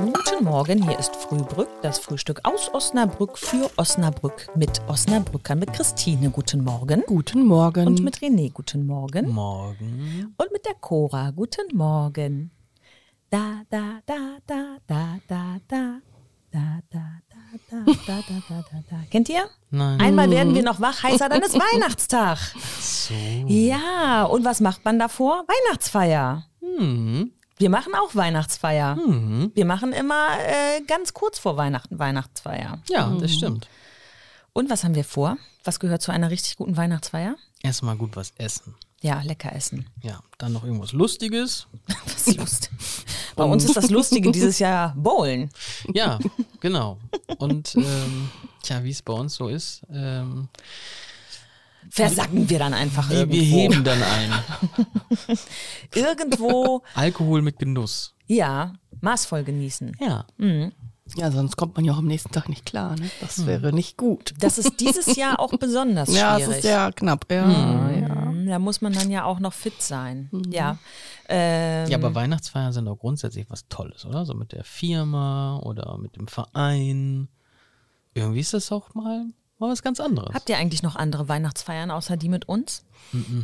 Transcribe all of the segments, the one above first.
Guten Morgen, hier ist Frühbrück, das Frühstück aus Osnabrück für Osnabrück mit Osnabrückern, mit Christine. Guten Morgen. Guten Morgen. Und mit René. Guten Morgen. Morgen. Und mit der Cora. Guten Morgen. Da, da, da, da, da, da, da. Da, da, da, da, da, da, da, da, da. Kennt ihr? Nein. Einmal werden wir noch wach, heißer, dann ist Weihnachtstag. So. Ja, und was macht man davor? Weihnachtsfeier. Hm. Wir machen auch Weihnachtsfeier. Hm. Wir machen immer äh, ganz kurz vor Weihnachten Weihnachtsfeier. Ja, das stimmt. Und was haben wir vor? Was gehört zu einer richtig guten Weihnachtsfeier? Erstmal gut was essen. Ja, lecker essen. Ja, dann noch irgendwas Lustiges. Das ist lustig. Bei uns ist das Lustige dieses Jahr Bowlen. Ja, genau. Und ähm, tja, wie es bei uns so ist, ähm, Versacken wir dann einfach wir, irgendwo. wir heben dann ein. Irgendwo, Alkohol mit Genuss. ja, maßvoll genießen. Ja. Ja, sonst kommt man ja auch am nächsten Tag nicht klar. Ne? Das wäre nicht gut. Das ist dieses Jahr auch besonders schwierig. Ja, es ist sehr knapp. Ja, ja. Mm, Da muss man dann ja auch noch fit sein. Ja. Ähm, Ja, aber Weihnachtsfeiern sind auch grundsätzlich was Tolles, oder? So mit der Firma oder mit dem Verein. Irgendwie ist das auch mal, mal was ganz anderes. Habt ihr eigentlich noch andere Weihnachtsfeiern außer die mit uns?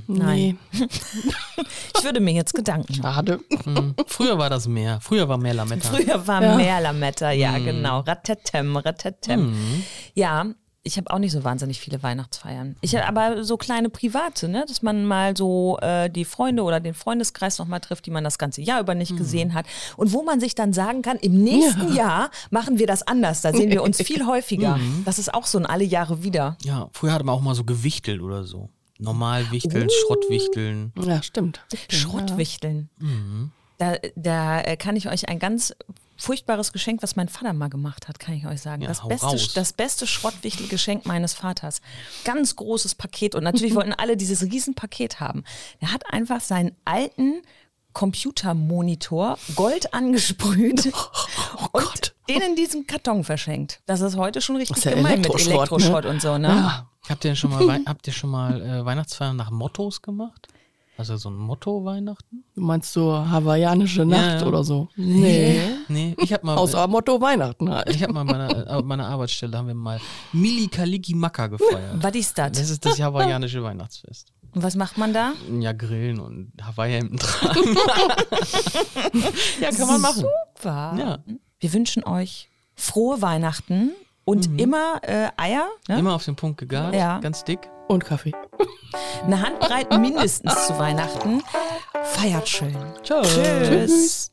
Nee, Ich würde mir jetzt Gedanken machen. schade. Hm. Früher war das mehr. Früher war mehr Lametta. Früher war Ja. mehr Lametta, ja, genau. Ratetem, ratetem. Ja, ich habe auch nicht so wahnsinnig viele Weihnachtsfeiern. Ich habe aber so kleine private, ne, dass man mal so äh, die Freunde oder den Freundeskreis noch mal trifft, die man das ganze Jahr über nicht gesehen hat und wo man sich dann sagen kann, im nächsten Jahr machen wir das anders. Da sehen wir uns viel häufiger. Das ist auch so ein alle Jahre wieder. Ja, früher hatte man auch mal so gewichtelt oder so. Normal wichteln, Schrottwichteln. Ja, stimmt. Schrottwichteln. Da, da äh, kann ich euch ein ganz furchtbares Geschenk, was mein Vater mal gemacht hat, kann ich euch sagen. Ja, das, hau beste, raus. das beste Schrottwichtelgeschenk meines Vaters. Ganz großes Paket und natürlich wollten alle dieses Riesenpaket haben. Er hat einfach seinen alten Computermonitor Gold angesprüht und den in diesem Karton verschenkt. Das ist heute schon richtig ja gemein mit Elektroschrott, ne? Und so, ne? Ja. Habt ihr schon mal, habt ihr schon mal äh, Weihnachtsfeiern nach Mottos gemacht? Also so ein Motto-Weihnachten? Du meinst so hawaiianische Nacht ja. oder so? Nee. Nee, ich hab mal. Außer Motto Weihnachten halt. Ich habe mal meine, äh, meine Arbeitsstelle haben wir mal Mili Kaliki Maka gefeiert. Was ist das? Das ist das hawaiianische Weihnachtsfest. Und was macht man da? Ja, grillen und Hawaii-Hemden tragen. ja, kann man machen. Super. Ja. Wir wünschen euch frohe Weihnachten und immer äh, Eier. Ne? Immer auf den Punkt gegart, Ja. ganz dick. Und Kaffee. Eine Handbreit mindestens zu Weihnachten. Feiert schön. Ciao. Tschüss.